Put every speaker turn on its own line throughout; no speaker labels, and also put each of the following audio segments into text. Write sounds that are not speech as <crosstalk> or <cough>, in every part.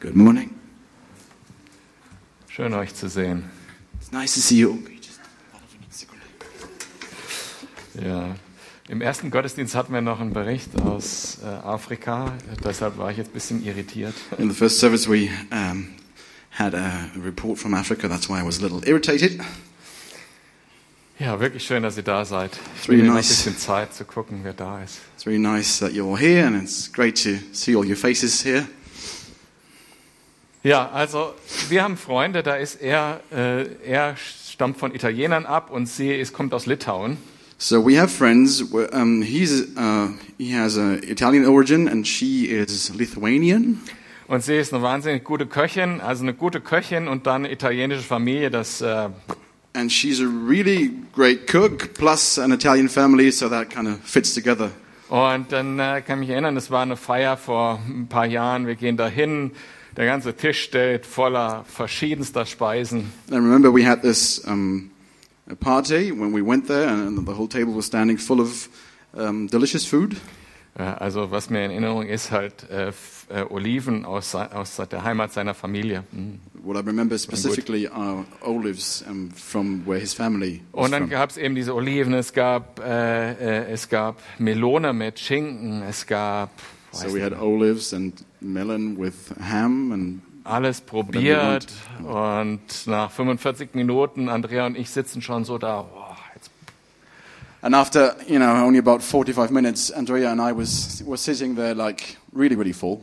Good morning.
Schön euch zu sehen.
It's nice to see you.
Ja. Im ersten Gottesdienst hatten wir noch einen Bericht aus äh, Afrika, deshalb war ich jetzt ein bisschen irritiert.
In the first service, we um, had a report from Africa. That's why I was a little irritated.
Ja, wirklich schön, dass ihr da seid. Ich
really
noch ein
nice.
bisschen Zeit zu gucken, wer da ist.
It's really nice that you're all here, and it's great to see all your faces here.
Ja, also wir haben Freunde, da ist er, äh, er stammt von Italienern ab und sie ist, kommt aus Litauen.
So we have friends. Um, he's uh, he has a Italian origin, and she is Lithuanian.
Und sie ist eine wahnsinnig gute Köchin, also eine gute Köchin und dann eine italienische Familie, das äh,
And she's a really great cook, plus an Italian family, so that kind of fits together.
Und dann äh, kann ich mich erinnern, es war eine Feier vor ein paar Jahren. Wir gehen dahin, der ganze Tisch steht voller verschiedenster Speisen.
I remember we had this um, party when we went there, and the whole table was standing full of um, delicious food.
Also was mir in Erinnerung ist, halt äh, äh, Oliven aus, aus der Heimat seiner Familie. Mhm.
What I remember specifically are olives um, from where his family
Und dann gab es eben diese Oliven, es gab, äh, äh, es gab Melone mit Schinken, es gab
So we had olives and melon with ham, and
alles probiert. Und nach 45 Minuten, Andrea und ich sitzen schon so da, jetzt
and after you know only about 45 minutes, Andrea and I was were sitting there like really really full.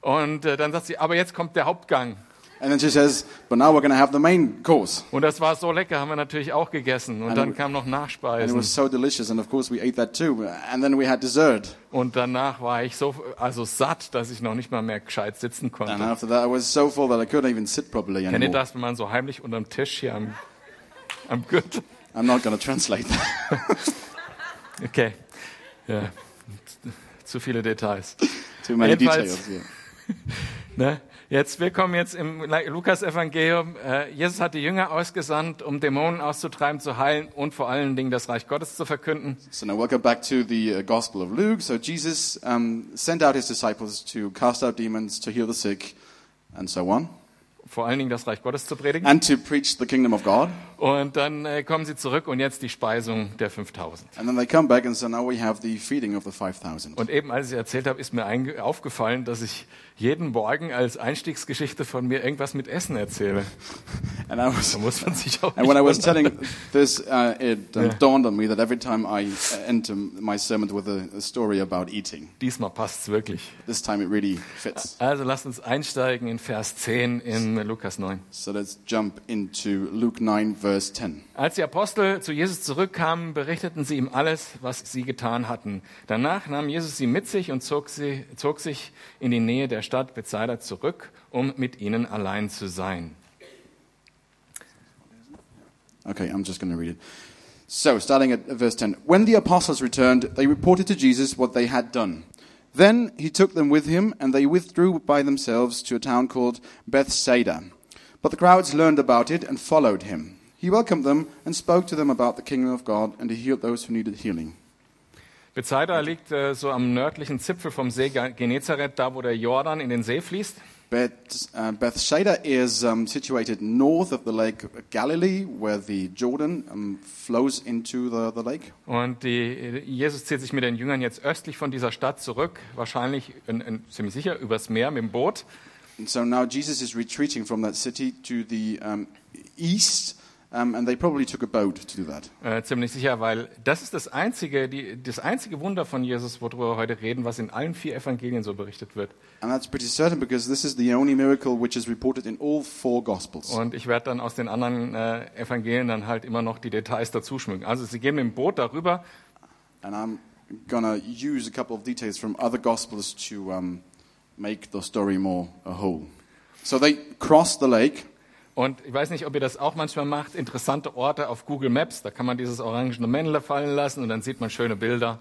Und äh, dann sagt sie, aber jetzt kommt der Hauptgang.
And then she says, "But now we're going to have the main course."
Und das war so lecker, haben wir natürlich auch gegessen. Und
And
dann
it-
kam noch
And it
Nachspeisen.
was so delicious, and of course we ate that too. And then we had dessert.
Und danach war ich so also satt, dass ich noch nicht mal mehr gescheit sitzen
And
konnte.
after that, I was so full that I couldn't even sit properly
Kennt ihr
anymore.
das, wenn man so heimlich unterm Tisch hier am, am Gürtel?
I'm not going to translate that. <laughs>
Okay. Ja. Zu viele Details.
Too many
Jedenfalls-
details. Yeah. <laughs>
Ne? Jetzt, wir kommen jetzt im Lukas-Evangelium. Äh, Jesus hat die Jünger ausgesandt, um Dämonen auszutreiben, zu heilen und vor allen Dingen das Reich Gottes zu verkünden.
So now welcome back to the uh, Gospel of Luke. So Jesus um, sent out his disciples to cast out demons, to heal the sick, and so on,
Vor allen Dingen das Reich Gottes zu predigen.
and to preach the kingdom of God.
Und dann äh, kommen sie zurück und jetzt die Speisung der 5000.
And then they come back, and so now we have the feeding of the 5,000.
Und eben als ich erzählt habe, ist mir aufgefallen, dass ich jeden Morgen als Einstiegsgeschichte von mir irgendwas mit Essen erzähle. <laughs>
And I was
Da muss man sich auch
And when I was telling this, uh, it um,
Yeah.
dawned on me that every time I uh, enter my sermon with a, a story about eating,
Diesmal passt's wirklich.
this time it really fits.
Also lasst uns einsteigen in Vers 10 in Lukas 9.
So let's jump into Luke 9, verse 10.
Als die Apostel zu Jesus zurückkamen, berichteten sie ihm alles, was sie getan hatten. Danach nahm Jesus sie mit sich und zog, sie, zog sich in die Nähe der Stadt Bethsaida zurück, um mit ihnen allein zu sein.
Okay, I'm just going to read it. So, starting at verse 10. When the apostles returned, they reported to Jesus what they had done. Then he took them with him, and they withdrew by themselves to a town called Bethsaida. But the crowds learned about it and followed him. He welcomed them and spoke to them about the kingdom of God, and he healed those who needed healing.
Bethsaida liegt äh, so am nördlichen Zipfel vom See Genezareth, da wo der Jordan in den See fließt.
Beth, uh, Bethsaida is um, situated north of the lake Galilee, where the Jordan um, flows into the, the lake.
Und die, Jesus zieht sich mit den Jüngern jetzt östlich von dieser Stadt zurück, wahrscheinlich in, in, ziemlich sicher übers Meer mit dem Boot.
And so now Jesus is retreating from that city to the um, east, um, and they probably took a boat to do that.
Äh, ziemlich sicher, weil das ist das einzige, die, das einzige Wunder von Jesus, worüber wir heute reden, was in allen vier Evangelien so berichtet wird.
And that's pretty certain because this is the only miracle which is reported in all four Gospels.
Und ich werde dann aus den anderen äh, Evangelien dann halt immer noch die Details dazu schmücken. Also sie gehen mit dem Boot darüber
And I'm going to use a couple of details from other Gospels to um, make the story more a whole. So they crossed the lake.
Und ich weiß nicht, ob ihr das auch manchmal macht, interessante Orte auf Google Maps, da kann man dieses orangene Männle fallen lassen und dann sieht man schöne Bilder.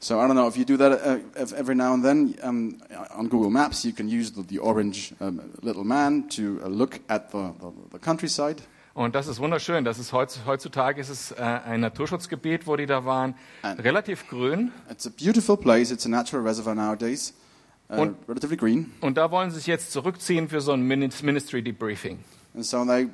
So I don't know if you do that uh, if every now and then um, on Google Maps. You can use the, the orange um, little man to uh, look at the, the, the countryside.
Und das ist wunderschön. Das ist heutz- heutzutage ist es äh, ein Naturschutzgebiet, wo die da waren,
Ein-
relativ grün.
It's a beautiful place. It's a natural reservoir nowadays. uh,
Und-
relatively green.
Und da wollen sie sich jetzt zurückziehen für so ein Minis- Ministry Debriefing.
And so they,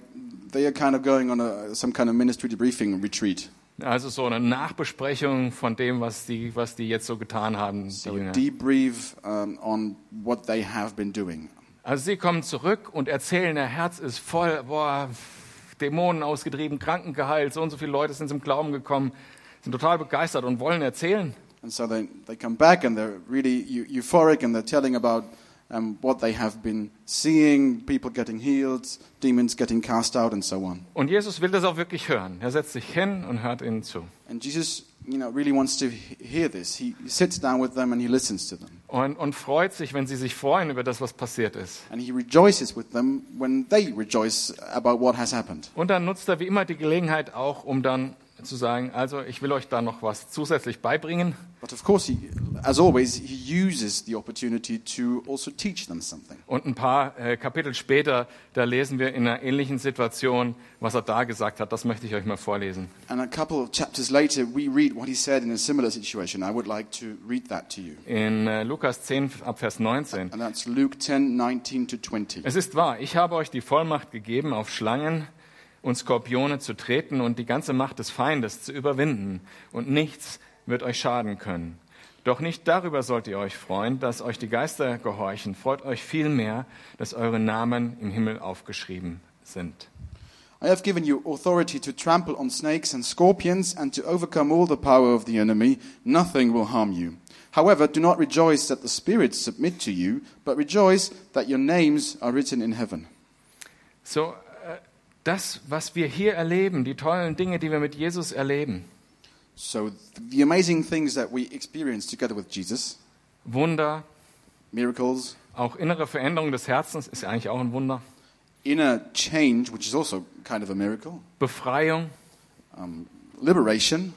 they are kind of going on a, some kind of ministry debriefing retreat.
Also so eine Nachbesprechung von dem, was die, was die jetzt so getan haben,
So debrief um, on what they have been doing.
Also sie kommen zurück und erzählen, ihr Herz ist voll, boah, Dämonen ausgetrieben, Kranken geheilt, so und so viele Leute sind zum Glauben gekommen, sind total begeistert und wollen erzählen.
And so they, they come back and they're really eu- euphoric and they're telling about um, what they have been seeing people getting healed, demons getting cast out, and so on.
Und Jesus will das auch wirklich hören. Er setzt sich hin und hört ihnen zu.
And Jesus, you know, really wants to he- hear this. He sits down with them and he listens to them.
Und, und freut sich, wenn sie sich freuen über das, was passiert ist.
And he rejoices with them when they rejoice about what has happened.
Und dann nutzt er wie immer die Gelegenheit auch, um dann zu sagen, also ich will euch da noch was zusätzlich beibringen.
But of course, he, as always, he uses the opportunity to also teach them something.
Und ein paar äh, Kapitel später, da lesen wir in einer ähnlichen Situation, was er da gesagt hat. Das möchte ich euch mal vorlesen.
And a couple of chapters later, we read what he said in a similar situation. I would like to read that to you.
In äh, Lukas 10 ab Vers 19.
And that's Luke 10 19 to 20.
Es ist wahr, ich habe euch die Vollmacht gegeben, auf Schlangen und Skorpione zu treten und die ganze Macht des Feindes zu überwinden. Und nichts wird euch schaden können. Doch nicht darüber sollt ihr euch freuen, dass euch die Geister gehorchen. Freut euch vielmehr, dass eure Namen im Himmel aufgeschrieben sind.
I have given you authority to trample on snakes and scorpions and to overcome all the power of the enemy. Nothing will harm you. However, do not rejoice that the spirits submit to you, but rejoice that your names are written in heaven.
So, das, was wir hier erleben, die tollen Dinge, die wir mit Jesus erleben,
So, th- the amazing things that we experience together with Jesus.
Wunder,
miracles,
auch innere Veränderung des Herzens ist ja eigentlich auch ein Wunder,
inner change, which is also kind of a miracle,
Befreiung,
um, liberation,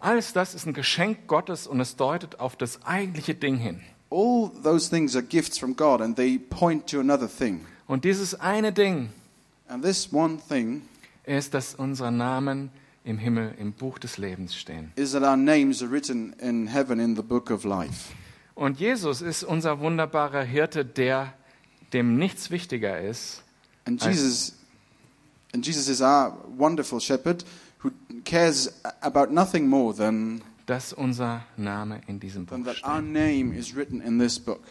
Alles das ist ein Geschenk Gottes und es deutet auf das eigentliche Ding hin.
all those things are gifts from God and they point to another thing.
Und dieses eine Ding
And this one thing
ist, dass unsere Namen im Himmel im Buch des Lebens stehen.
is that our names are written in heaven in the book of life.
Und Jesus ist unser wunderbarer Hirte, der dem nichts wichtiger ist,
And Jesus, and Jesus is our wonderful shepherd who cares about nothing more than,
dass unser Name in diesem Buch steht.
name is written in this book.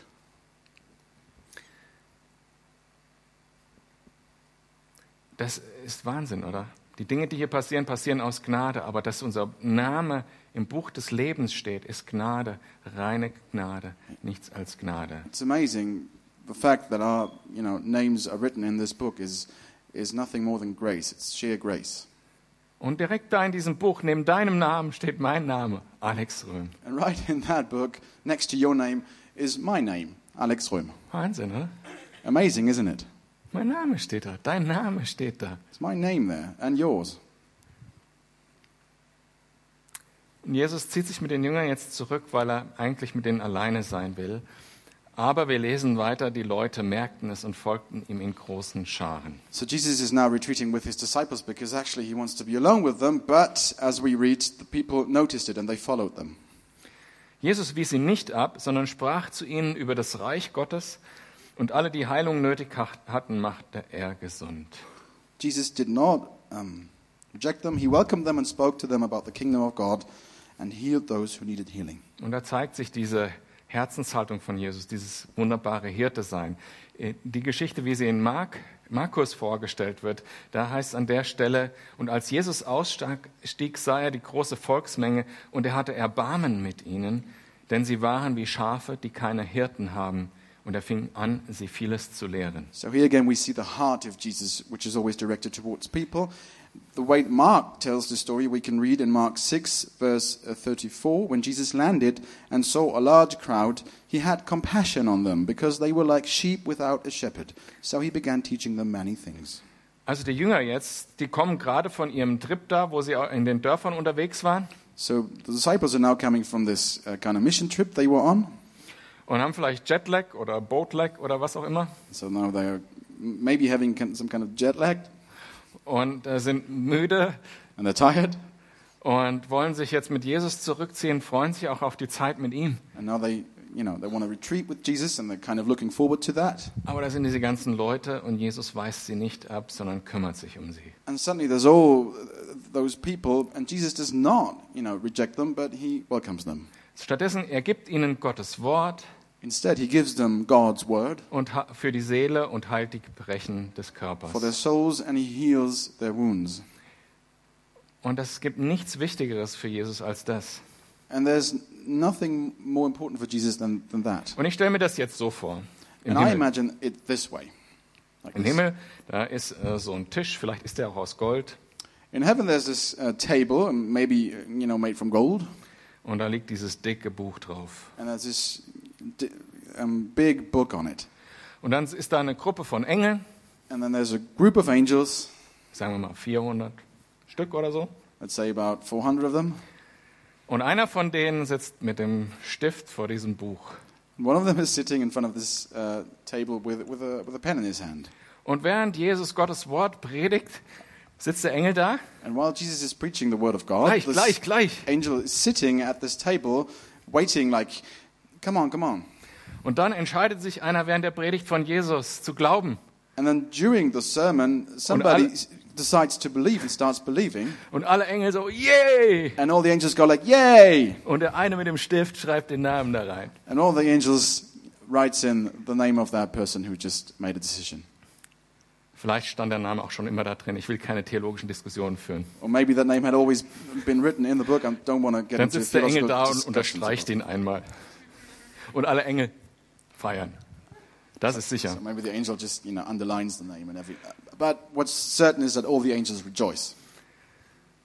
Das ist Wahnsinn, oder? Die Dinge, die hier passieren, passieren aus Gnade, aber dass unser Name im Buch des Lebens steht, ist Gnade, reine Gnade, nichts als Gnade.
It's amazing. The fact that our you know, names are written in this book is, is nothing more than grace. It's sheer grace.
Und direkt da in diesem Buch, neben deinem Namen, steht mein Name, Alex Röhm.
And right in that book, next to your name, is my name, Alex Römer.
Wahnsinn, oder?
Amazing, isn't it?
Mein Name steht da, dein Name steht da.
It's my name there and yours.
Und Jesus zieht sich mit den Jüngern jetzt zurück, weil er eigentlich mit denen alleine sein will. Aber wir lesen weiter, die Leute merkten es und folgten ihm in großen Scharen.
So Jesus is now retreating with his disciples because actually he wants to be alone with them, but as we read, the people noticed it and they followed them.
Jesus wies sie nicht ab, sondern sprach zu ihnen über das Reich Gottes und alle, die Heilung nötig ha- hatten, machte er gesund.
Jesus did not um, reject them. He welcomed them and spoke to them about the kingdom of God and healed those who needed healing.
Und da zeigt sich diese Herzenshaltung von Jesus, dieses wunderbare Hirte-Sein. Äh, Die Geschichte, wie sie in Mark, Markus vorgestellt wird, da heißt an der Stelle, und als Jesus ausstieg, sah er die große Volksmenge und er hatte Erbarmen mit ihnen, denn sie waren wie Schafe, die keine Hirten haben. Und er fing an, sie vieles zu lehren.
So here again we see the heart of Jesus, which is always directed towards people. The way Mark tells the story, we can read in Mark 6, verse uh, 34 When Jesus landed and saw a large crowd, he had compassion on them because they were like sheep without a shepherd. So he began teaching them many things.
Also die Jünger jetzt, die kommen gerade von ihrem Trip da, wo sie in den Dörfern unterwegs waren
So the disciples are now coming from this uh, kind of mission trip they were on.
Und haben vielleicht Jetlag oder Boatlag oder was auch immer
So now they're maybe having some kind of jet lag
und äh, sind müde
and they're tired.
und wollen sich jetzt mit Jesus zurückziehen, freuen sich auch auf die Zeit mit ihm.
And now they you know, they want to retreat with Jesus and they're kind of looking forward to that.
Aber da sind diese ganzen Leute und Jesus weist sie nicht ab, sondern kümmert sich um sie.
And suddenly there's all those people, and Jesus does not, you know, reject them, but he welcomes them.
Stattdessen, er gibt ihnen Gottes Wort
Instead, he gives them God's word
und für die Seele und heilt die Gebrechen des Körpers.
for their souls, and he heals their wounds.
Und es gibt nichts Wichtigeres für Jesus als das.
And there's nothing more important for Jesus than, than that.
Und ich stelle mir das jetzt so vor. Im
And I
Himmel,
imagine it this way. Like
Im
this.
Himmel da ist äh, so ein Tisch, vielleicht ist der auch aus Gold.
In heaven, there's this uh, table, um, maybe you know, made from gold,
Und da liegt dieses dicke Buch drauf.
and there's this di- um, big book on it.
Und dann ist da eine Gruppe von Engeln,
And then there's a group of angels,
sagen wir mal 400 Stück oder so.
let's say about 400 of them.
Und einer von denen sitzt mit dem Stift vor diesem Buch.
And One of them is sitting in front of this uh, table with, with, a, with a pen in his hand.
Und während Jesus Gottes Wort predigt, sitzt der Engel da.
And while Jesus is preaching the word of God,
Gleich,
this
gleich, gleich.
angel is sitting at this table, waiting, like, come on, come on.
Und dann entscheidet sich einer während der Predigt von Jesus zu glauben.
And then during the sermon, somebody decides to believe and starts believing.
Und alle Engel so, yay!
And all the angels go like, yay!
Und der eine mit dem Stift schreibt den Namen da rein.
And all the angels writes in the name of that person who just made a decision.
Vielleicht stand der Name auch schon immer da drin. Ich will keine theologischen Diskussionen führen.
Or maybe that name had always been written in the book. I don't want to get
Dann
into
sitzt der Engel da und unterstreicht ihn einmal. Und alle Engel feiern. Das ist sicher.
So maybe the angel just, you know, underlines the name and every. But what's certain is that all the angels rejoice.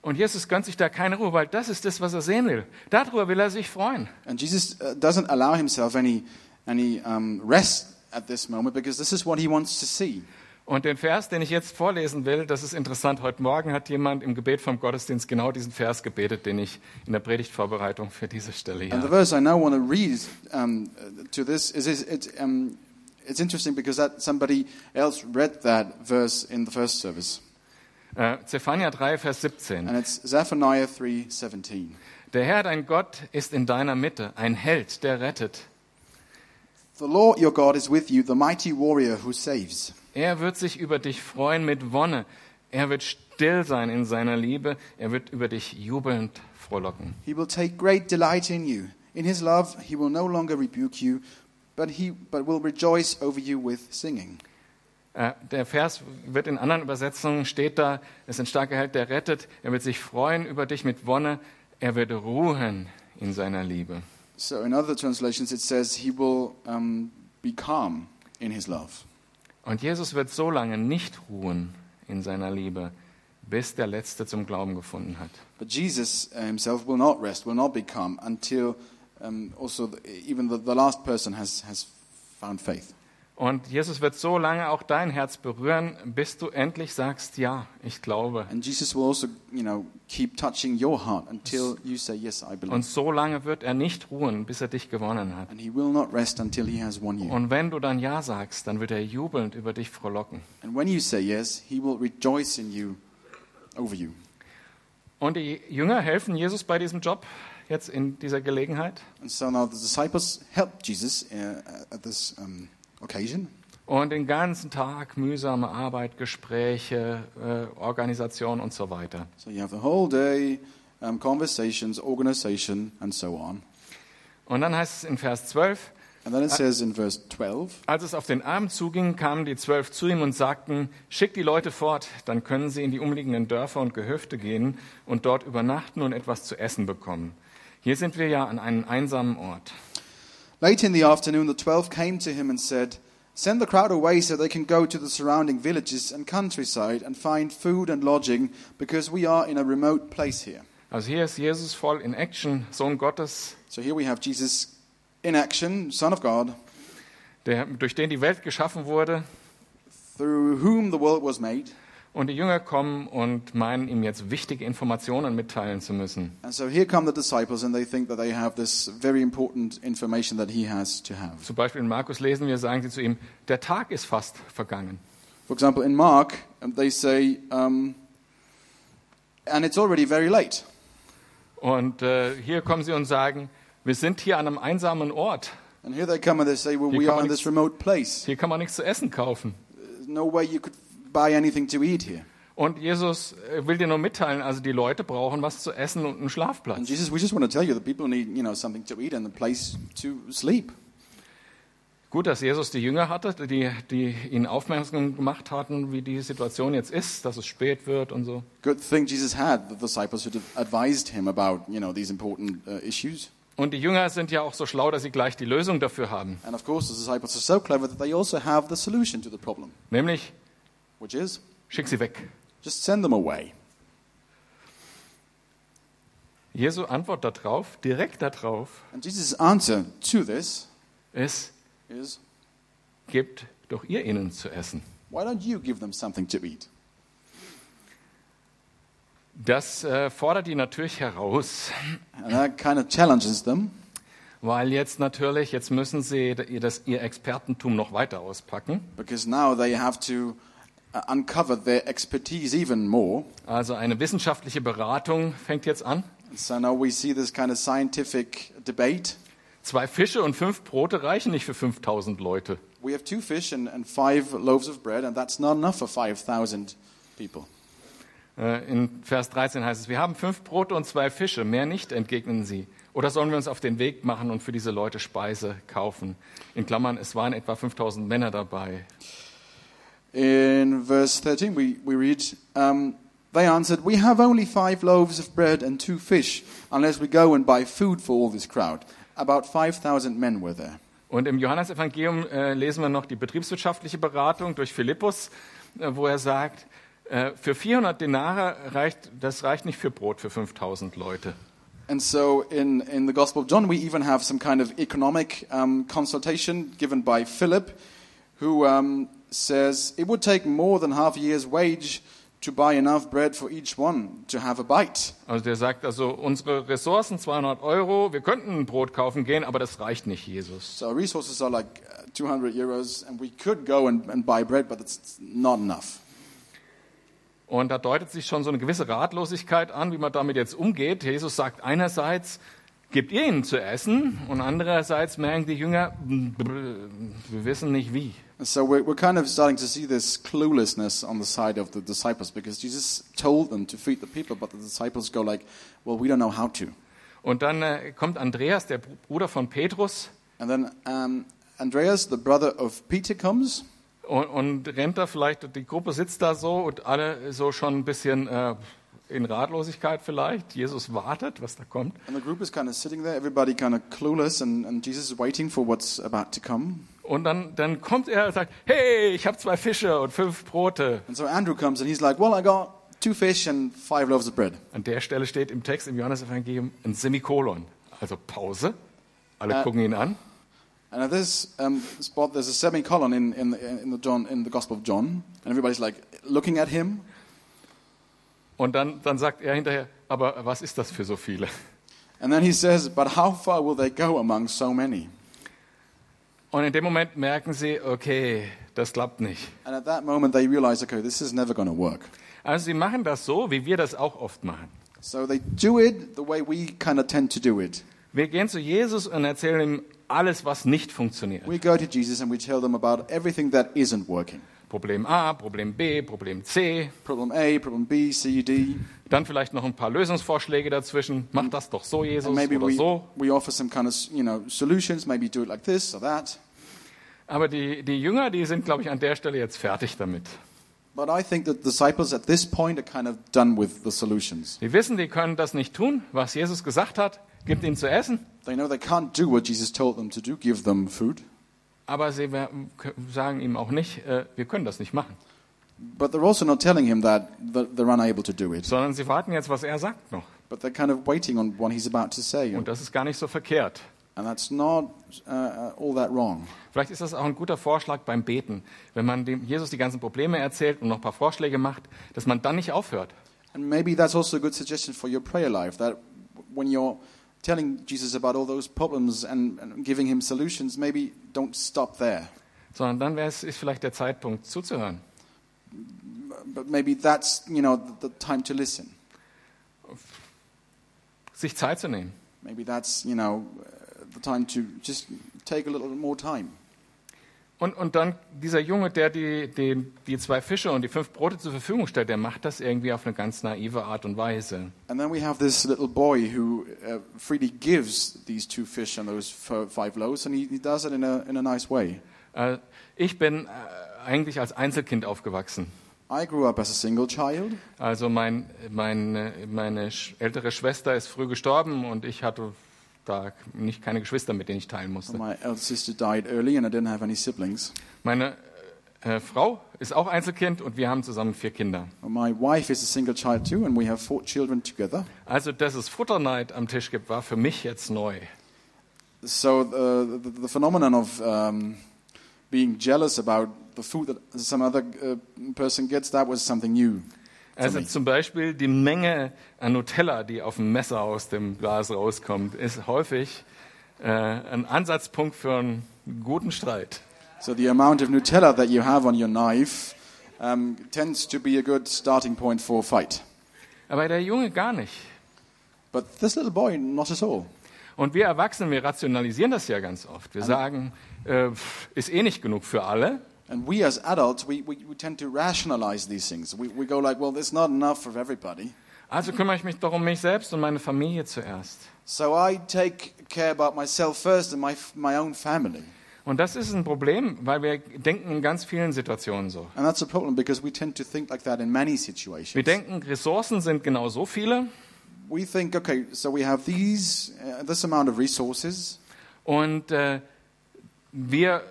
Und Jesus gönnt sich da keine Ruhe, weil das ist das, was er sehen will. Darüber will er sich freuen.
And Jesus uh, doesn't allow himself any, any um, rest at this moment because this is what he wants to see.
Und den Vers, den ich jetzt vorlesen will, das ist interessant. Heute Morgen hat jemand im Gebet vom Gottesdienst genau diesen Vers gebetet, den ich in der Predigtvorbereitung für diese Stelle hier
And the
habe.
verse I now want to read um, uh, to this is, is it, um, it's interesting because that somebody else read that verse in the first service,
Äh, Zephania 3, Vers 17.
and it's Zephaniah three seventeen.
Der Herr, dein Gott, ist in deiner Mitte, ein Held, der rettet.
The Lord your God is with you, the mighty warrior who saves.
Er wird sich über dich freuen mit Wonne. Er wird still sein in seiner Liebe. Er wird über dich jubelnd frohlocken.
He will take great delight in you. In his love, he will no longer rebuke you, but he but will rejoice over you with singing.
Äh, der Vers wird in anderen Übersetzungen steht da, es ist ein starker Held, der rettet. Er wird sich freuen über dich mit Wonne. Er wird ruhen in seiner Liebe.
So in other translations, it says he will um, be calm in his love.
Und Jesus wird so lange nicht ruhen in seiner Liebe, bis der Letzte zum Glauben gefunden hat.
But Jesus uh, himself will not rest, will not be calm until um, also the, even the, the last person has, has found faith.
Und Jesus wird so lange auch dein Herz berühren, bis du endlich sagst, ja, ich glaube.
And Jesus will also, you know, keep touching your heart until you say, yes, I believe.
Und so lange wird er nicht ruhen, bis er dich gewonnen hat.
And he will not rest until he has won you.
Und wenn du dann Ja sagst, dann wird er jubelnd über dich frohlocken.
And when you say yes, he will rejoice in you, over you.
Und die Jünger helfen Jesus bei diesem Job jetzt in dieser Gelegenheit.
And so now the disciples help Jesus uh, at this um, occasion.
Und den ganzen Tag mühsame Arbeit, Gespräche, äh, Organisation und so weiter.
So you have the whole day, um, conversations, organization, and so on.
Und dann heißt es in Vers 12,
And then it says in verse 12,
als es auf den Abend zuging, kamen die zwölf zu ihm und sagten, schick die Leute fort, dann können sie in die umliegenden Dörfer und Gehöfte gehen und dort übernachten und etwas zu essen bekommen. Hier sind wir ja an einem einsamen Ort.
Late in the afternoon, the twelve came to him and said, Send the crowd away so they can go to the surrounding villages and countryside and find food and lodging, because we are in a remote place here.
Also hier ist Jesus voll in Action, Sohn Gottes,
So here we have Jesus in action, Son of God,
der, durch den die Welt geschaffen wurde.
through whom the world was made.
Und die Jünger kommen und meinen ihm jetzt wichtige Informationen mitteilen zu müssen.
And so here come the disciples, and they think that they have this very important information that he has to have.
Zum Beispiel in Markus lesen wir, sagen sie zu ihm, der Tag ist fast vergangen.
For example, in Mark, they say, um, and it's already very late.
Und äh, hier kommen sie und sagen, wir sind hier an einem einsamen Ort.
And here they come and they say, well,
Hier
we
kann
are
man
in
nichts-
this remote place.
Hier kann man nichts zu essen kaufen.
There's no way you could buy anything to eat here.
Und Jesus äh, will dir nur mitteilen, also die Leute brauchen was zu essen und einen
And
Schlafplatz.
Jesus, we just want to tell you that people need, you know, something to eat and a place to sleep.
Gut, dass Jesus die Jünger hatte, die, die ihn aufmerksam gemacht hatten, wie die Situation jetzt ist, dass es spät wird und so.
Good thing Jesus had the disciples who advised him about, you know, these important uh, issues.
Und die Jünger sind ja auch so schlau, dass sie gleich die Lösung dafür haben.
And of course, the disciples are so clever that they also have the solution to the problem,
Nämlich,
which is
schick sie weg.
just send them away.
Jesu Antwort darauf, direkt darauf,
And Jesus' answer to this
ist,
is,
gebt doch ihr ihnen zu essen.
why don't you give them something to eat?
Das äh, fordert die natürlich heraus,
And that kind of challenges them
weil jetzt natürlich, jetzt müssen sie ihr, das, ihr Expertentum noch weiter auspacken.
because now they have to uh, uncover their expertise even more.
Also eine wissenschaftliche Beratung fängt jetzt an.
So now we see this kind of scientific debate.
Zwei Fische und fünf Brote reichen nicht für 5000 Leute.
We have two fish and, and five loaves of bread, and that's not enough for 5,000 people.
Äh, In Vers 13 heißt es, wir haben fünf Brote und zwei Fische, mehr nicht, entgegnen sie. Oder sollen wir uns auf den Weg machen und für diese Leute Speise kaufen? In Klammern, es waren etwa 5000 Männer dabei.
In verse 13, we, we read, um, They answered, We have only five loaves of bread and two fish, unless we go and buy food for all this crowd. About 5,000 men were there.
Und im Johannesevangelium äh, lesen wir noch die betriebswirtschaftliche Beratung durch Philippus, äh, wo er sagt, äh, für 400 Denare reicht, das reicht nicht für Brot für 5000 Leute.
And so in, in the Gospel of John, we even have some kind of economic um, consultation given by Philip, who um, says it would take more than half a year's wage to buy enough bread for each one to have a bite.
Also der sagt also, unsere Ressourcen 200 Euro, wir könnten ein Brot kaufen gehen, aber das reicht nicht, Jesus.
So our resources are like uh, 200 euros, and we could go and, and buy bread, but it's not enough.
Und da deutet sich schon so eine gewisse Ratlosigkeit an, wie man damit jetzt umgeht. Jesus sagt einerseits, gebt ihr ihnen zu essen, und andererseits merken die Jünger, wir wissen nicht wie.
So we're, we're kind of starting to see this cluelessness on the side of the disciples because Jesus told them to feed the people, but the disciples go like, well, we don't know how to.
Und dann äh, kommt Andreas, der Bruder von Petrus,
And then um, Andreas, the brother of Peter, comes.
und, und rennt da vielleicht, die Gruppe sitzt da so und alle so schon ein bisschen äh, in Ratlosigkeit vielleicht. Jesus wartet, was da kommt.
And the group is kind of sitting there, everybody kind of clueless, and, and Jesus is waiting for what's about to come.
Und dann, dann kommt er und sagt, hey, ich habe zwei Fische und fünf Brote.
And so Andrew comes and he's like, well, I got two fish and five loaves of bread.
An der Stelle steht im Text im Johannesevangelium ein Semikolon, also Pause. Alle
Äh.
gucken ihn an.
And at this um, spot, there's a semicolon in, in, in, the John, in the Gospel of John, and everybody's like looking at him.
Und dann, dann sagt er hinterher, aber was ist das für so viele?
And then he says, But how far will they go among so many?
Und in dem Moment merken sie, okay, das klappt nicht.
And at that moment, they realize, okay, this is never going to work.
Also sie machen das so, wie wir das auch oft machen.
So they do it the way we kind of tend to do it.
Wir gehen zu Jesus und erzählen ihm alles, was nicht funktioniert.
We go to Jesus and we tell them about everything that isn't working.
Problem A, Problem B, Problem C.
Problem A, problem B, C, D.
Dann vielleicht noch ein paar Lösungsvorschläge dazwischen. Mach das doch so, Jesus, oder
we,
so.
we offer some kind of, you know, solutions. Maybe do it like this or that.
Aber die, die Jünger, die sind, glaube ich, an der Stelle jetzt fertig damit.
But I think that disciples at this point are kind of done with the solutions.
Die wissen, die können das nicht tun, was Jesus gesagt hat. Gibt ihnen zu essen.
They know they can't do what Jesus told them to do, give them food.
Aber sie sagen ihm auch nicht, äh, wir können das nicht machen.
But they're also not telling him that they're unable to do it.
Sondern sie warten jetzt, was er sagt noch.
But they're kind of waiting on what he's about to say.
Und das ist gar nicht so verkehrt.
And that's not uh, uh, all that wrong.
Vielleicht ist das auch ein guter Vorschlag beim Beten, wenn man dem Jesus die ganzen Probleme erzählt und noch ein paar Vorschläge macht, dass man dann nicht aufhört.
And maybe that's also a good suggestion for your prayer life that when you're telling Jesus about all those problems and, and giving him solutions, maybe don't stop there.
Sondern dann wäre es ist vielleicht der Zeitpunkt zuzuhören.
But maybe that's, you know, the, the time to listen.
Sich Zeit zu nehmen.
Maybe that's, you know, uh, the time to just take a little more time.
Und, und dann dieser Junge, der die, die, die zwei Fische und die fünf Brote zur Verfügung stellt, der macht das irgendwie auf eine ganz naive Art und Weise.
And then we have this little boy who uh, freely gives these two fish and those five loaves, and he, he does it in a, in a nice way.
Äh, ich bin äh, eigentlich als Einzelkind aufgewachsen.
I grew up as a single child.
Also mein, mein, meine ältere Schwester ist früh gestorben und ich hatte da nicht keine Geschwister, mit denen ich teilen musste.
My elder sister died early, and I didn't have any siblings.
Meine äh, Frau ist auch Einzelkind und wir haben zusammen vier Kinder.
My wife is a single child too, and we have four children together.
Also, dass es Futterneid am Tisch gibt, war für mich jetzt neu.
So the, the, the phenomenon of um, being jealous about the food that some other uh, person gets, that was something new.
Also zum Beispiel die Menge an Nutella, die auf dem Messer aus dem Glas rauskommt, ist häufig äh, ein Ansatzpunkt für einen guten Streit.
So the amount of Nutella that you have on your knife um, tends to be a good starting point for a fight.
Aber der Junge gar nicht.
But this little boy, not at all.
Und wir Erwachsenen, wir rationalisieren das ja ganz oft. Wir sagen, äh, ist eh nicht genug für alle.
And we as adults, we, we, we tend to rationalize these things. We, we go like, well, there's not enough for everybody.
Also kümmere ich mich doch um mich selbst und meine Familie zuerst.
So I take care about myself first and my, my own family.
Und das ist ein Problem, weil wir denken in ganz vielen Situationen so.
And that's a problem because we tend to think like that in many
Wir
situations.
denken, Ressourcen sind genau so viele
We think, okay, so we have these, uh, this amount of resources,
und äh, wir,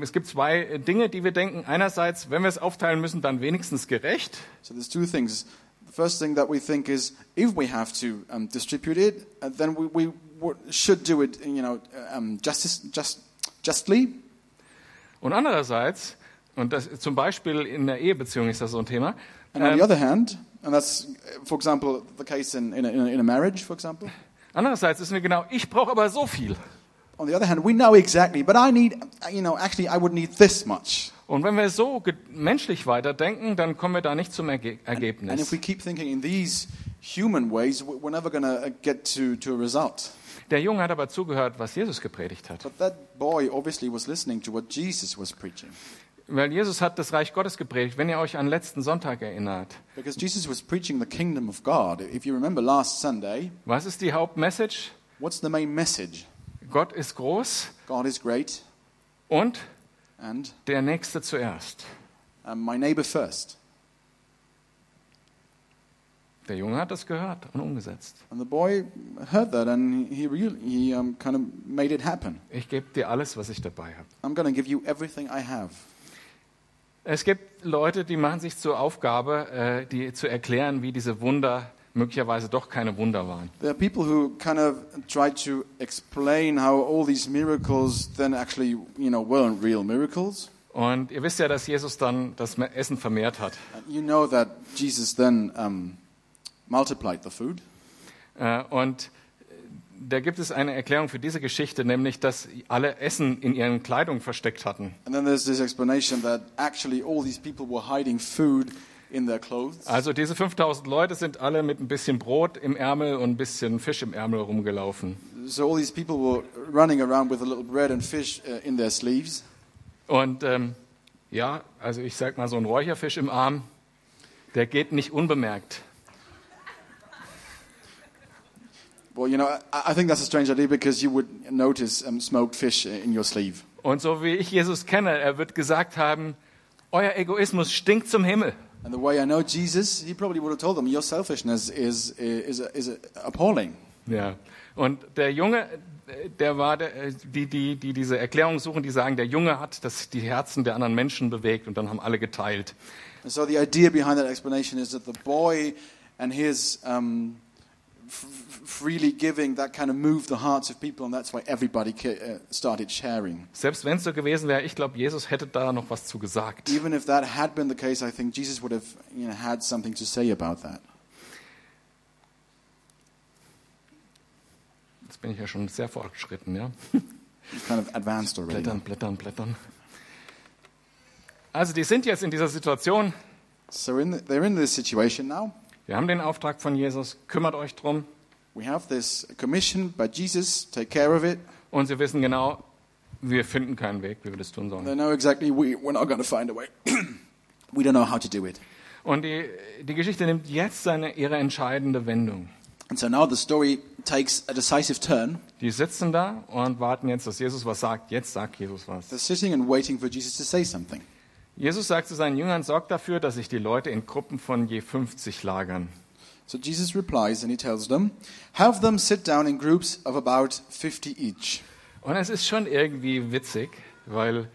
es gibt zwei Dinge, die wir denken. Einerseits, wenn wir es aufteilen müssen, dann wenigstens gerecht.
So there's two things. The first thing that we think is if we have to um, distribute it, uh, then we, we should do it, you know, um, justice, just, justly.
Und andererseits, und das, zum Beispiel in der Ehebeziehung ist das so ein Thema,
And on
ähm,
the other hand, and that's, uh, for example, the case in, in a- in a marriage, for example.
andererseits ist mir genau, ich brauche aber so viel.
On the other hand, we know exactly, but I need, uh, you know, actually, I would need this much.
Und wenn wir so menschlich weiterdenken, dann kommen wir da nicht zum Erge
And if
Ergebnis.
we keep thinking in these human ways, we- we're never going to get to, to a result.
Der Junge hat aber zugehört, was Jesus gepredigt hat.
But that boy obviously was listening to what Jesus was preaching.
Weil Jesus hat das Reich Gottes gepredigt, wenn ihr euch an letzten Sonntag erinnert.
Because Jesus was preaching the kingdom of God. If you remember last Sunday,
Was ist die Hauptmessage?
what's the main message?
Gott ist groß
God is great,
und
and
der Nächste zuerst.
um, my neighbor first.
Der Junge hat das gehört und umgesetzt.
And the boy heard that, and he really, he um, kind of made it happen.
Ich gebe dir alles, was ich dabei habe.
I'm going to give you everything I have.
Es gibt Leute, die machen sich zur Aufgabe, äh, die zu erklären, wie diese Wunder möglicherweise doch keine Wunder waren.
There are people who kind of try to explain how all these miracles then actually, you know, weren't real miracles.
Und ihr wisst ja, dass Jesus dann das Essen vermehrt hat.
You know that Jesus then um, multiplied the food.
Äh, Und da gibt es eine Erklärung für diese Geschichte, nämlich, dass alle Essen in ihren Kleidung versteckt hatten.
And then there's this explanation that actually all these people were hiding food.
Also diese 5000 Leute sind alle mit ein bisschen Brot im Ärmel und ein bisschen Fisch im Ärmel rumgelaufen.
So all these people were running around with a little bread and fish uh, in their sleeves.
Und ähm, ja, also ich sag mal, so ein Räucherfisch im Arm, der geht nicht unbemerkt.
Well, you know, I, I think that's a strange idea because you would notice um, smoked fish in your sleeve.
Und so wie ich Jesus kenne, er wird gesagt haben, euer Egoismus stinkt zum Himmel.
And the way I know Jesus, he probably would have told them, your selfishness is, is, is appalling.
Ja. Und der Junge, der war, der, die, die, die diese Erklärung suchen, die sagen, der Junge hat das, die Herzen der anderen Menschen bewegt und dann haben alle geteilt.
And so the idea behind that explanation is that the boy and his um, freely giving, that kind of moved the hearts of people, and that's why everybody uh, started sharing.
Selbst wenn es so gewesen wäre, ich glaube, Jesus hätte da noch was zu gesagt.
Even if that had been the case, I think Jesus would have you know, had something to say about that.
Jetzt bin ich ja schon sehr fortgeschritten, ja.
Kind of advanced already.
Blättern, blättern, blättern. Also die sind jetzt in dieser Situation.
So in the, they're in this situation now.
Wir haben den Auftrag von Jesus, kümmert euch drum.
We have this commission by Jesus, take care of it.
Und sie wissen genau, wir finden keinen Weg, wie wir das tun sollen.
They know exactly we, we're not going to find a way. <clears throat> we don't know how to do it.
Und die, die Geschichte nimmt jetzt seine, ihre entscheidende Wendung.
And so now the story takes a decisive turn.
Die sitzen da und warten jetzt, dass Jesus was sagt. Jetzt sagt Jesus was.
They're sitting and waiting for Jesus to say something.
Jesus sagt zu seinen Jüngern, sorgt dafür, dass sich die Leute in Gruppen von je 50 lagern.
So Jesus replies and he tells them, Have them sit down in groups of about 50 each.
Und es ist schon irgendwie witzig, weil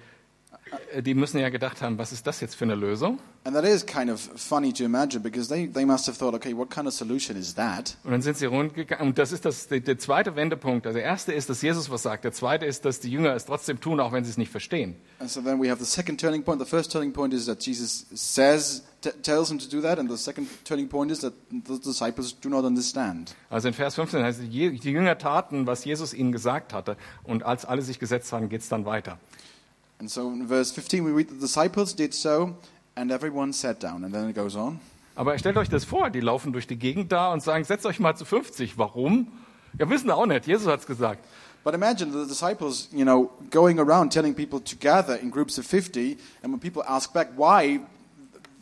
die müssen ja gedacht haben, was ist das jetzt für eine Lösung?
And that is kind of funny to imagine because they, they must have thought, okay, what kind of solution is that?
Und dann sind sie rundgegangen. Und das ist das, der, der zweite Wendepunkt. Also der erste ist, dass Jesus was sagt. Der zweite ist, dass die Jünger es trotzdem tun, auch wenn sie es nicht verstehen.
And so then we have the second turning point. The first turning point is that Jesus says, tells them to do that, and the second turning point is that the disciples do not understand.
Also in Vers 15 heißt es, die Jünger taten, was Jesus ihnen gesagt hatte. Und als alle sich gesetzt haben, geht es dann weiter.
And so in verse 15 we read the disciples did so, and everyone sat down. And then it goes on.
Aber stellt euch das vor, die laufen durch die Gegend da und sagen, setzt euch mal zu 50. Warum? Ja, wissen auch nicht. Jesus hat es gesagt.
But imagine the disciples, you know, going around telling people to gather in groups of 50, and when people ask back why,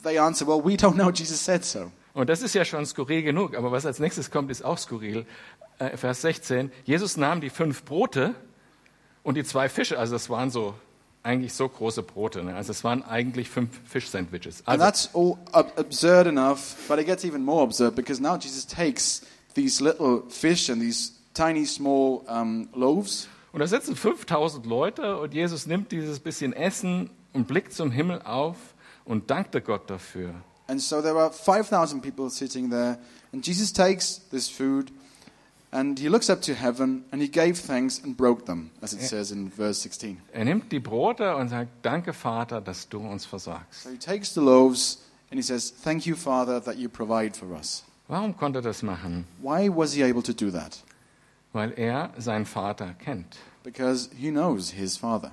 they answer, well, we don't know, <laughs> Jesus said so.
Und das ist ja schon skurril genug. Aber was als nächstes kommt, ist auch skurril. Äh, Vers 16. Jesus nahm die fünf Brote und die zwei Fische. Also das waren so eigentlich so große Brote. Ne? Also es waren eigentlich fünf Fisch-Sandwiches.
And
Also,
that's all ab- absurd enough, but it gets even more absurd because now Jesus takes these little fish and these tiny small um, loaves,
und da sitzen 5000 Leute und Jesus nimmt dieses bisschen Essen und blickt zum Himmel auf und dankte Gott dafür.
and so there are 5,000 people sitting there, and Jesus takes this food and he looks up to heaven and he gave thanks and broke them, as it says in verse 16.
Er nimmt die Brote und sagt, danke Vater, dass du uns versorgst.
So he takes the loaves and he says, Thank you, Father, that you provide for us.
Warum konnte er das machen?
Why was he able to do that?
Weil er seinen Vater kennt.
Because he knows his Father.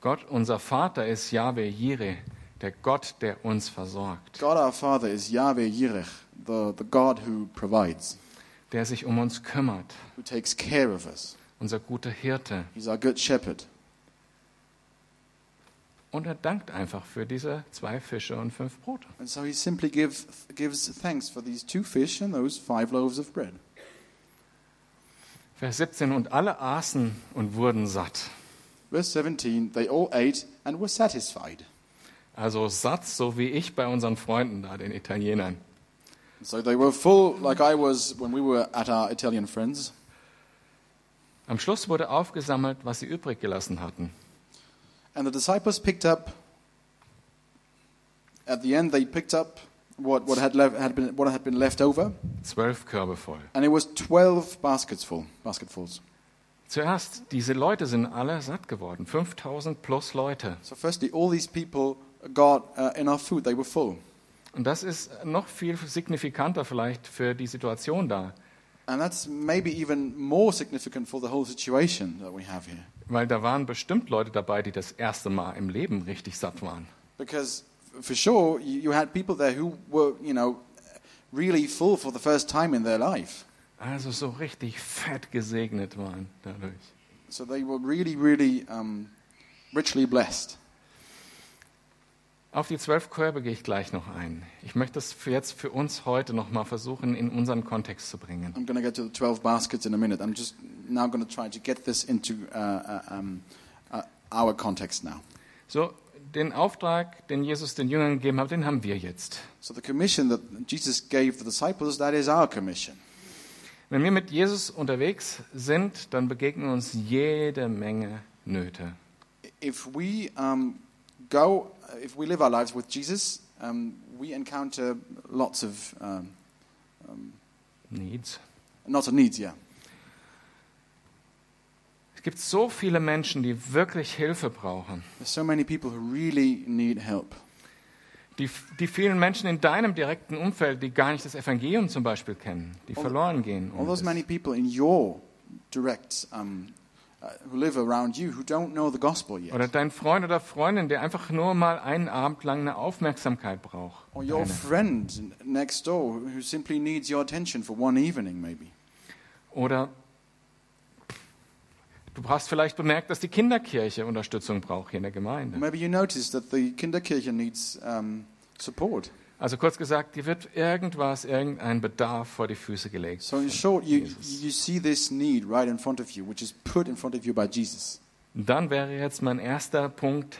Gott, unser Vater, ist Yahweh Jireh, der Gott, der uns versorgt,
God our Father is Yahweh Yirech, the, the God who provides,
der sich um uns kümmert,
who takes care of us.
unser guter Hirte.
He's our good shepherd.
Und er dankt einfach für diese zwei Fische und fünf Brote.
And so he simply give, gives thanks for these two fish and those five loaves of bread.
Vers 17, und alle aßen und wurden satt.
Verse 17 They all ate and were satisfied.
Also satt, so wie ich bei unseren Freunden da, den Italienern.
So they were full, like I was when we were at our Italian friends.
Am Schluss wurde aufgesammelt, was sie übrig gelassen hatten.
And the disciples picked up, at the end, they picked up what, what, had, left, had, been, what had been left over,
Zwölf Körbe voll.
and it was 12 baskets full, basketfuls.
Zuerst, diese Leute sind alle satt geworden. 5000 plus Leute.
So, firstly, all these people got uh, enough food, they were full.
Und das ist noch viel signifikanter vielleicht für die Situation da.
And that's maybe even more significant for the whole situation that we have here.
Weil da waren bestimmt Leute dabei, die das erste Mal im Leben richtig satt waren.
Because for sure, you, had people there who were, you know, really full for the first time in their life.
Also so richtig fett gesegnet waren dadurch.
So they were really, really um, richly blessed.
Auf die zwölf Körbe gehe ich gleich noch ein. Ich möchte das für jetzt für uns heute noch mal versuchen, in unseren Kontext zu bringen.
I'm going to get to the 12 baskets in a minute. I'm just now going to try to get this into uh, uh, um, uh, our context now.
So, den Auftrag, den Jesus den Jüngern gegeben hat, den haben wir jetzt.
So the commission that Jesus gave the disciples, that is our commission.
Wenn wir mit Jesus unterwegs sind, dann begegnen uns jede Menge Nöte.
If we um, go, if we live our lives with Jesus, um, we encounter lots of um,
Needs.
lots of needs. Yeah,
Es gibt so viele Menschen, die wirklich Hilfe brauchen.
there's so many people who really need help.
Die, die vielen Menschen in deinem direkten Umfeld, die gar nicht das Evangelium zum Beispiel kennen, die
All-
verloren gehen.
All
um
those many people in your direct um, uh, live around you who don't know the gospel yet.
Oder dein Freund oder Freundin, der einfach nur mal einen Abend lang eine Aufmerksamkeit braucht.
Or your
Eine.
friend next door who simply needs your attention for one evening, maybe.
Oder Du hast vielleicht bemerkt, dass die Kinderkirche Unterstützung braucht hier in der Gemeinde.
Maybe you noticed that the Kinderkirche needs um, support.
Also kurz gesagt, dir wird irgendwas, irgendein Bedarf vor die Füße gelegt.
So in short, you, you see this need right in front of you, which is put in front of you by Jesus.
Dann wäre jetzt mein erster Punkt,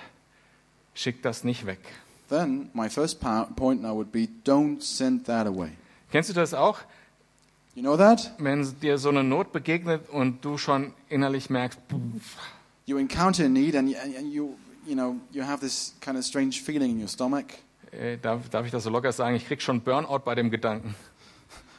schick das nicht weg.
Then my first point now would be don't send that away.
Kennst du das auch,
You know that?
wenn dir so eine Not begegnet und du schon innerlich merkst,
You encounter a need and, you- and you, you know, you have this kind of strange feeling in your stomach.
Äh, darf, darf ich das so locker sagen, ich krieg schon Burnout bei dem Gedanken.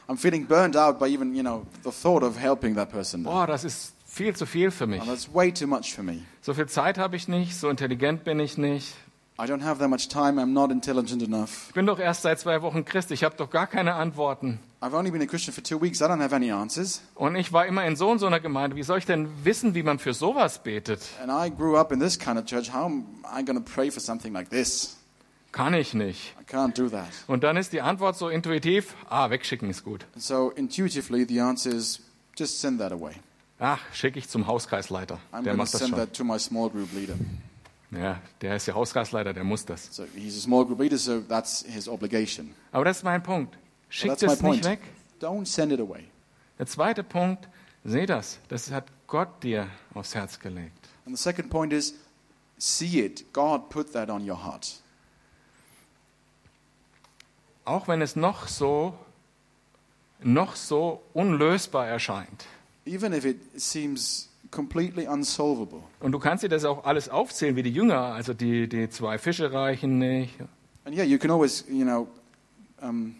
I'm feeling burned out by even, you know, the thought of helping that person.
Boah, das ist viel zu viel für mich.
And that's way too much for me.
So viel Zeit habe ich nicht, so intelligent bin ich nicht.
I don't have that much time. I'm not intelligent enough.
Ich bin doch erst seit zwei Wochen Christ, ich habe doch gar keine Antworten.
I've only been a Christian for two weeks. I don't have any answers.
Und ich war immer in so und so einer Gemeinde. Wie soll ich denn wissen, wie man für sowas betet?
And I grew up in this kind of church. How am I going to pray for something like this?
Kann ich nicht.
I can't do that.
Und dann ist die Antwort so intuitiv, ah, wegschicken ist gut.
So intuitively, the answer is just send that away.
Ach, schicke ich zum Hauskreisleiter.
I'm
Der macht das
send
schon.
that to my small group leader.
Ja, der ist ja Hauskreisleiter, der muss das.
So he's a small group leader, so that's his obligation.
Aber das ist mein Punkt. Schick
that's my
das nicht weg.
Don't send it away.
Der zweite Punkt, seh das. Das hat Gott dir aufs Herz gelegt.
And the second point is see it. God put that on your heart.
Auch wenn es noch so, noch so unlösbar erscheint.
Even if it seems completely unsolvable.
Und du kannst dir das auch alles aufzählen wie die Jünger. Also die, die zwei Fische reichen nicht.
And yeah, you can always, you know, um,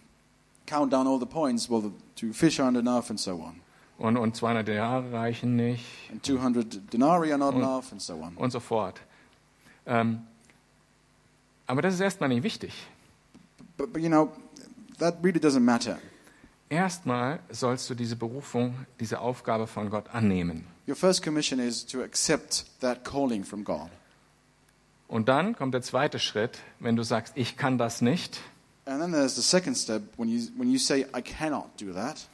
count down all the points. Well, the two fish aren't enough, and so on.
Und, und 200 Jahre reichen nicht.
And 200 denarii are not
Mm.
enough, and so on.
und so fort. Ähm, aber das ist erstmal nicht wichtig.
But, but you know, that really doesn't matter.
Erstmal sollst du diese Berufung, diese Aufgabe von Gott annehmen.
Your first commission is to accept that calling from God.
Und dann kommt der zweite Schritt, wenn du sagst, ich kann das nicht,
And then there's the second step when you, when you say, I cannot do that,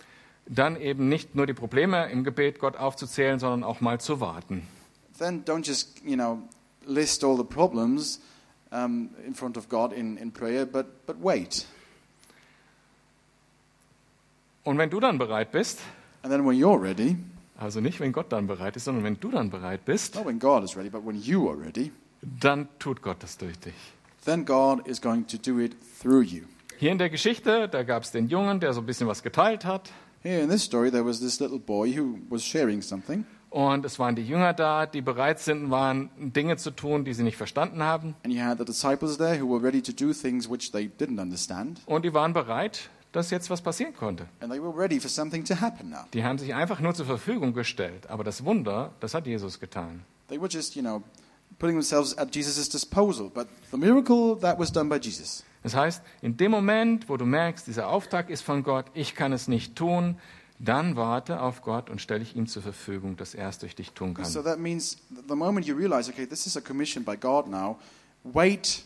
dann eben nicht nur die Probleme im Gebet Gott aufzuzählen, sondern auch mal zu warten.
then don't just, you know, list all the problems um, in front of God in, in prayer, but, but wait.
Und wenn du dann bereit bist,
And then when you're ready,
also nicht wenn Gott dann bereit ist, sondern wenn du dann bereit bist,
not when God is ready, but when you are ready,
dann tut Gott das durch dich.
then God is going to do it through you.
Hier in der Geschichte, da gab es den Jungen, der so ein bisschen was geteilt hat.
Here in this story, there was this little boy who was sharing something,
Und es waren die Jünger da, die bereit sind, waren Dinge zu tun, die sie nicht verstanden haben.
and you had the disciples there who were ready to do things which they didn't understand,
Und die waren bereit, dass jetzt was passieren konnte.
and they were ready for something to happen now.
Die haben sich einfach nur zur Verfügung gestellt. Aber das Wunder, das hat Jesus getan.
They were just, you know, putting themselves at Jesus' disposal, but the miracle that was done by Jesus.
Das heißt, in dem Moment, wo du merkst, dieser Auftrag ist von Gott, ich kann es nicht tun, dann warte auf Gott und stelle ich ihm zur Verfügung, dass er es durch dich tun kann.
So that means th- the moment you realize, okay, this is a commission by God now, wait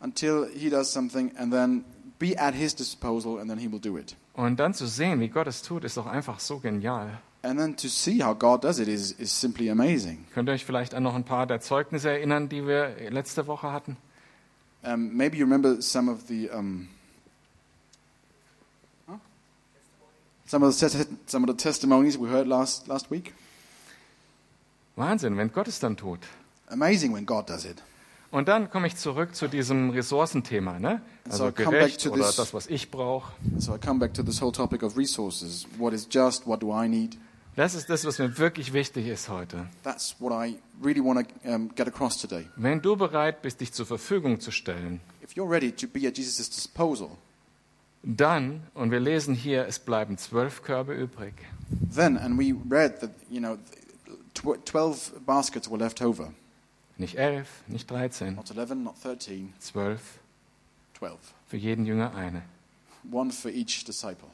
until He does something, and then be at His disposal, and then He will do it.
Und dann zu sehen, wie Gott es tut, ist doch einfach so genial.
And then to see how God does it is, is simply amazing.
Könnt ihr euch vielleicht an noch ein paar der Zeugnisse erinnern, die wir letzte Woche hatten?
Um, maybe you remember some of the um, some of the some of the testimonies we heard last last week.
Wahnsinn, wenn Gott es dann tut.
Amazing when God does it.
Und dann komme ich zurück zu diesem Ressourcenthema, ne? Also
So
gerecht oder
this-
das, was ich brauche.
So I come back to this whole topic of resources. What is just? What do I need?
Das ist das, was mir wirklich wichtig ist heute.
That's what I really want to um, get across today.
Wenn du bereit bist, dich zur Verfügung zu stellen,
If you're ready to be at Jesus' disposal,
dann, und wir lesen hier, es bleiben zwölf Körbe übrig.
then, and we read that, you know, tw- 12 baskets were left over.
Nicht elf, nicht dreizehn,
Not 11, not 13,
zwölf.
12.
Für jeden Jünger eine.
One for each disciple.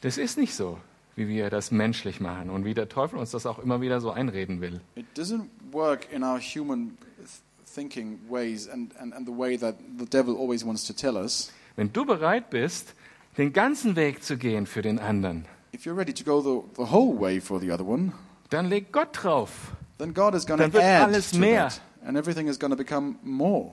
Das ist nicht so, wie wir das menschlich machen und wie der Teufel uns das auch immer wieder so einreden will.
It doesn't work in our human th- thinking ways and, and, and the way that the devil always wants to tell us.
Wenn du bereit bist, den ganzen Weg zu gehen für den anderen,
If you're ready to go the, the whole way for the other one,
dann legt Gott drauf.
then God is
Dann wird
add
alles
to
mehr.
that, and everything is going become more.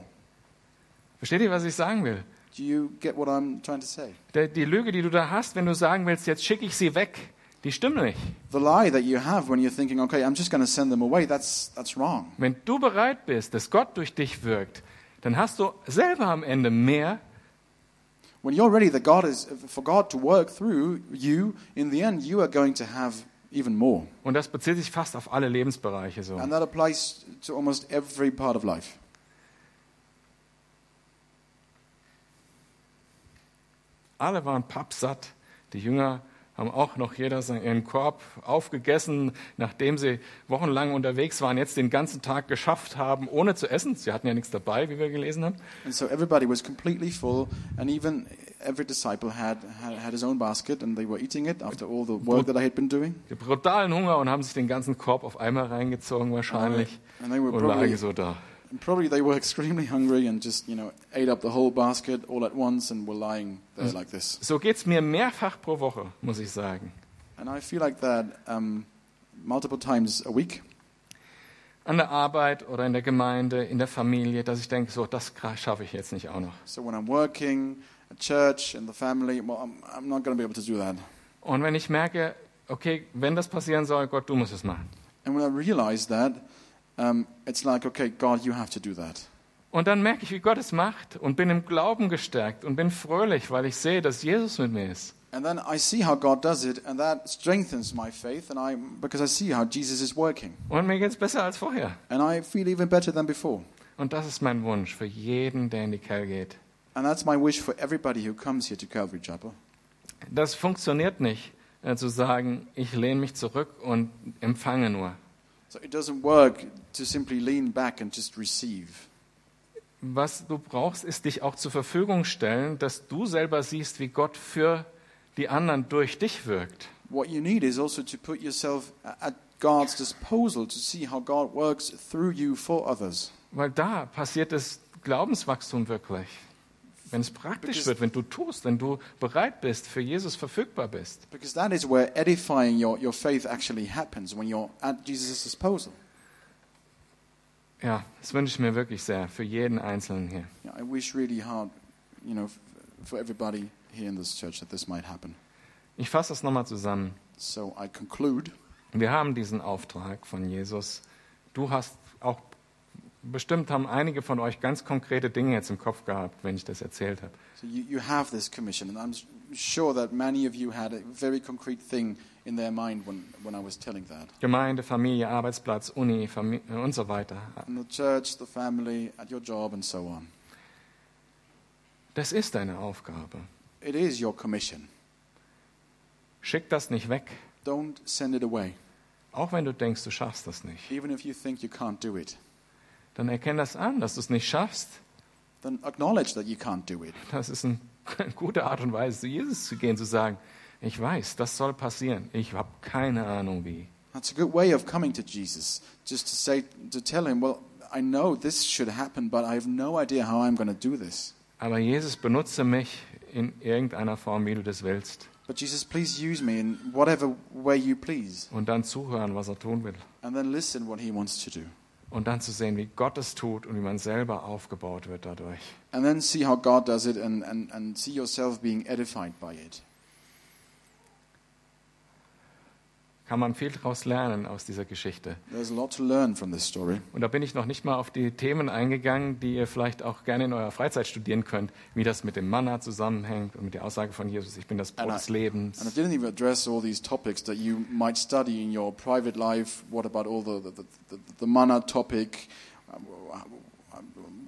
Versteht ihr, was ich sagen will?
Do you get what I'm trying to say?
Der, die Lüge, die du da hast, wenn du sagen willst, jetzt schicke ich sie weg, die stimmt nicht.
The lie that you have when you're thinking, okay, I'm just going to send them away, that's, that's wrong.
Wenn du bereit bist, dass Gott durch dich wirkt, dann hast du selber am Ende mehr,
When you're ready that God is, for God to work through you, in the end, you are going to have even more.
und das bezieht sich fast auf alle Lebensbereiche so.
And that applies to almost every part of life.
Alle waren pappsatt. Die Jünger haben auch noch jeder seinen- Korb aufgegessen, nachdem sie wochenlang unterwegs waren, jetzt den ganzen Tag geschafft haben, ohne zu essen. Sie hatten ja nichts dabei, wie wir gelesen haben.
And so everybody was completely full, and even every disciple had, had, had his own basket, and they were eating it after all the work that I had been doing.
Die brutalen Hunger und haben sich den ganzen Korb auf einmal reingezogen wahrscheinlich
And they were
und lagen so da.
Probably they were <laughs> extremely hungry and just, you know, ate up the whole basket all at once and were lying there like this.
So geht's mir mehrfach pro Woche, muss ich sagen.
And I feel like that um, multiple times a week.
An der Arbeit oder in der Gemeinde, in der Familie, dass ich denke, so, das schaffe ich jetzt nicht auch noch.
So when I'm working at church, in the family, well, I'm, I'm not going to be able to do that.
Und wenn ich merke, okay, wenn das passieren soll, Gott, du musst es machen.
And when I realize that, um, it's like, okay, God, you have to do that.
Und dann merke ich, wie Gott es macht und bin im Glauben gestärkt und bin fröhlich, weil ich sehe, dass Jesus mit mir ist.
And then I see how God does it, and that strengthens my faith, and I because I see how Jesus is working,
Und mir geht's besser als vorher.
and I feel even better than before.
Und das ist mein Wunsch für jeden, der in die Kell geht.
And that's my wish for everybody who comes here to Calvary Chapel.
Das funktioniert nicht, äh, zu sagen, ich lehne mich zurück und empfange nur.
So it doesn't work to simply lean back and just receive.
Was du brauchst, ist dich auch zur Verfügung stellen, dass du selber siehst, wie Gott für die anderen durch dich wirkt.
What you need is also to put yourself at God's disposal to see how God works through you for others.
Weil da passiert das Glaubenswachstum wirklich. Wenn es praktisch
Because-
wird, wenn du tust, wenn du bereit bist, für Jesus verfügbar bist.
Because that is where edifying your, your faith actually happens, when you're at Jesus' disposal.
Ja, das wünsche ich mir wirklich sehr für jeden Einzelnen hier.
Yeah, I wish really hard, you know, for everybody here in this church that this might happen.
Ich fasse das nochmal zusammen.
So I conclude.
Wir haben diesen Auftrag von Jesus. Du hast auch, bestimmt haben einige von euch ganz konkrete Dinge jetzt im Kopf gehabt, wenn ich das erzählt habe.
So you, you have this commission, and I'm sure that many of you had a very concrete thing in their mind when, when I was telling that.
Gemeinde, Familie, Arbeitsplatz, Uni Famili und so weiter.
In the church, the family, at your job, and so on.
Das ist deine Aufgabe.
It is your commission.
Schick das nicht weg,
Don't send it away,
auch wenn du denkst, du schaffst das nicht.
even if you think you can't do it.
Dann erkenn das an, dass du es nicht schaffst.
Then acknowledge that you can't do it.
Das ist ein, eine <laughs> gute Art und Weise, zu Jesus zu gehen, zu sagen, ich weiß, das soll passieren. Ich habe keine Ahnung wie.
That's a good way of coming to Jesus. Just to say, to tell him, well, I know this should happen, but I have no idea how I'm going to do this.
Aber Jesus, benutze mich in irgendeiner Form, wie du das willst.
But Jesus, please use me in whatever way you please.
Und dann zuhören, was er tun will.
And then listen what he wants to do.
Und dann zu sehen, wie Gott es tut und wie man selber aufgebaut wird dadurch.
And then see how God does it and, and, and see yourself being edified by it.
Kann man viel daraus lernen aus dieser Geschichte.
There's a lot to learn from this story.
Und da bin ich noch nicht mal auf die Themen eingegangen, die ihr vielleicht auch gerne in eurer Freizeit studieren könnt, wie das mit dem Manna zusammenhängt und mit der Aussage von Jesus, ich bin das Brot
And I-
des Lebens.
And I didn't even address all these topics that you might study in your private life. What about all the, the, the, the manna topic?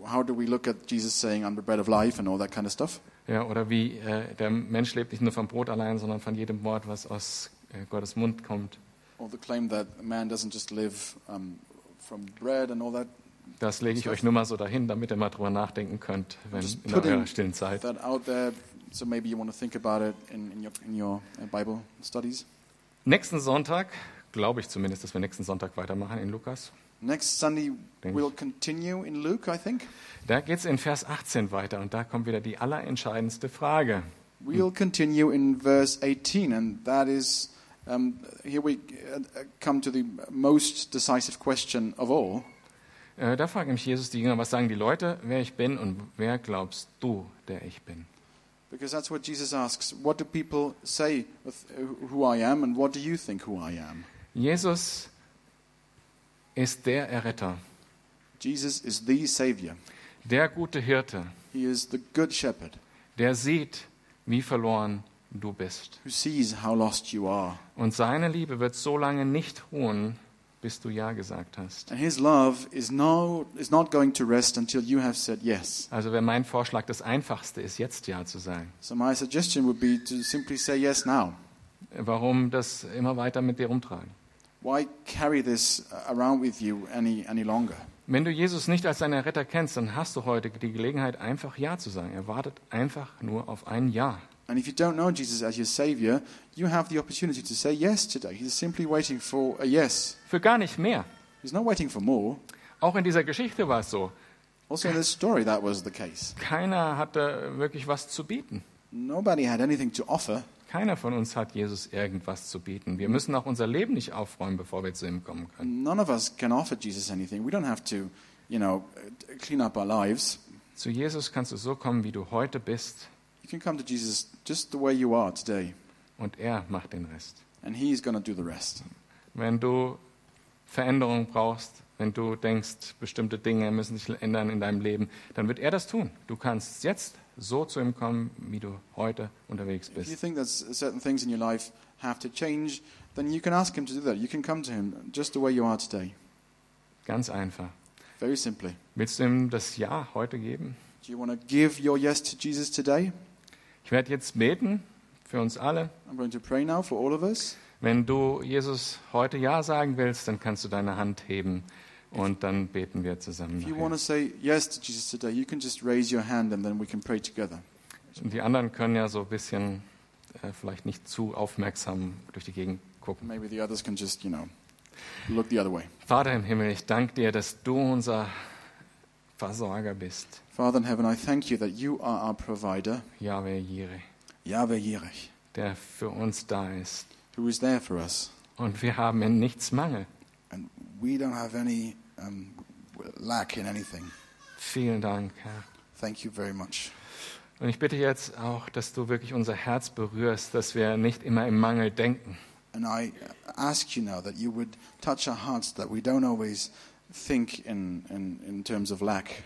How do we look at Jesus saying, I'm the bread of life and all that kind of stuff?
Ja, oder wie äh, der Mensch lebt nicht nur vom Brot allein, sondern von jedem Wort, was aus Gottes Mund kommt. Das lege ich euch nur mal so dahin, damit ihr mal drüber nachdenken könnt, wenn in eurer stillen Zeit.
that out there. So maybe you want to think about it in, in your, in your uh, Bible studies.
Nächsten Sonntag, glaube ich zumindest, dass wir nächsten Sonntag weitermachen in Lukas.
Next Sunday, we'll continue in Luke, I think.
Da geht es in Vers 18 weiter und da kommt wieder die allerentscheidendste Frage.
We'll continue in verse 18, and that is Um, here we uh, come to the most decisive question of all.
Äh, da fragt nämlich Jesus die Jünger, was sagen die Leute, wer ich bin und wer glaubst du, der ich bin?
Because that's what Jesus asks. What do people say who I am, and what do you think who I am?
Jesus ist der Erretter,
Jesus is the Savior.
der gute Hirte,
He is the Good Shepherd
der sieht, wie verloren du bist.
who sees how lost you are.
Und seine Liebe wird so lange nicht ruhen, bis du Ja gesagt hast.
And His love is, no, is not going to rest until you have said yes.
Also wäre mein Vorschlag, das Einfachste ist, jetzt Ja zu sagen.
So, my suggestion would be to simply say yes now.
Warum das immer weiter mit dir rumtragen?
Why carry this uh, around with you any, any longer?
Wenn du Jesus nicht als deinen Retter kennst, dann hast du heute die Gelegenheit, einfach Ja zu sagen. Er wartet einfach nur auf ein Ja.
And if you don't know Jesus as your Savior, you have the opportunity to say yes today. He's simply waiting for a yes.
Für gar nicht mehr.
He's not waiting for more.
Auch in dieser Geschichte war es so.
Also, in this story, that was the case.
Keiner hatte wirklich was zu bieten.
Nobody had anything to offer.
Keiner von uns hat Jesus irgendwas zu bieten. Wir müssen auch unser Leben nicht aufräumen, bevor wir zu ihm kommen können.
None of us can offer Jesus anything. We don't have to, you know, clean up our lives.
Zu Jesus kannst du so kommen, wie du heute bist,
You can come to Jesus just the way you are today,
und er macht den Rest.
and He's going to do the rest.
Wenn du Veränderung brauchst, wenn du denkst, bestimmte Dinge müssen sich ändern in deinem Leben, dann wird er das tun. Du kannst jetzt so zu ihm kommen, wie du heute unterwegs
If you
bist.
think that certain things in your life have to change, then you can ask Him to do that. You can come to Him just the way you are today.
Ganz einfach.
Very simply.
Willst du ihm das Ja heute geben?
Do you want to give your yes to Jesus today?
Ich werde jetzt beten für uns alle.
I'm going to pray now for all of us.
Wenn du Jesus heute Ja sagen willst, dann kannst du deine Hand heben und dann beten wir zusammen.
If you want
nachher.
to say yes to Jesus today, you can just raise your hand and then we can pray together.
Und die anderen können ja so ein bisschen äh, vielleicht nicht zu aufmerksam durch die Gegend gucken.
Maybe the others can just, you know, look the other way.
Vater im Himmel, ich danke dir, dass du unser Versorger bist.
Father in heaven, I thank you that you are our provider,
Yahweh Jireh,
Yahweh Yireh,
der für uns da ist.
who is there for us.
Und wir haben in nichts Mangel.
And we don't have any um, lack in anything.
Vielen Dank, Herr.
Thank you very much.
Und ich bitte jetzt auch, dass du wirklich unser Herz berührst, dass wir nicht immer im Mangel denken,
And I ask you now that you would touch our hearts, that we don't always think in, in, in terms of lack,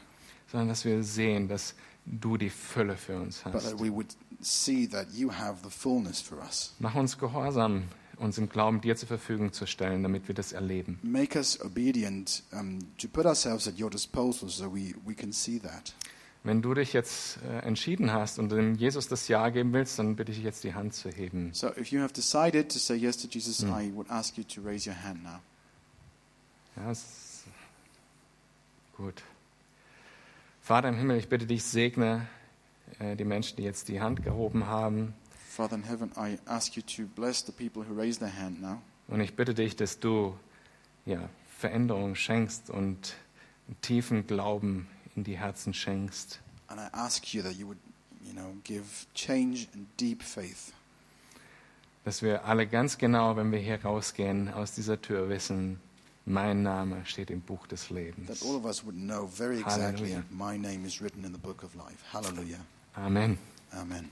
sondern dass wir sehen, dass du die Fülle für uns
but
hast.
that we would see that you have the fullness for us.
Mach uns gehorsam, uns im Glauben dir zur Verfügung zu stellen, damit wir das erleben.
Make us obedient um, to put ourselves at your disposal so we, we can see that.
Wenn du dich jetzt äh, entschieden hast und dem Jesus das Ja geben willst, dann bitte ich dich jetzt die Hand zu heben.
So if you have decided to say yes to Jesus, I would ask you to raise your hand now.
Ja, ist gut. Vater im Himmel, ich bitte dich, segne äh, die Menschen, die jetzt die Hand gehoben haben.
Father in heaven, I ask you to bless the people who raise their hand now.
Und ich bitte dich, dass du ja, Veränderung schenkst und tiefen Glauben in die Herzen schenkst.
And I ask you that you would, you know, give change and deep faith.
Dass wir alle ganz genau, wenn wir hier rausgehen, aus dieser Tür wissen, mein Name steht im Buch des Lebens.
Hallelujah.
Amen.
Amen.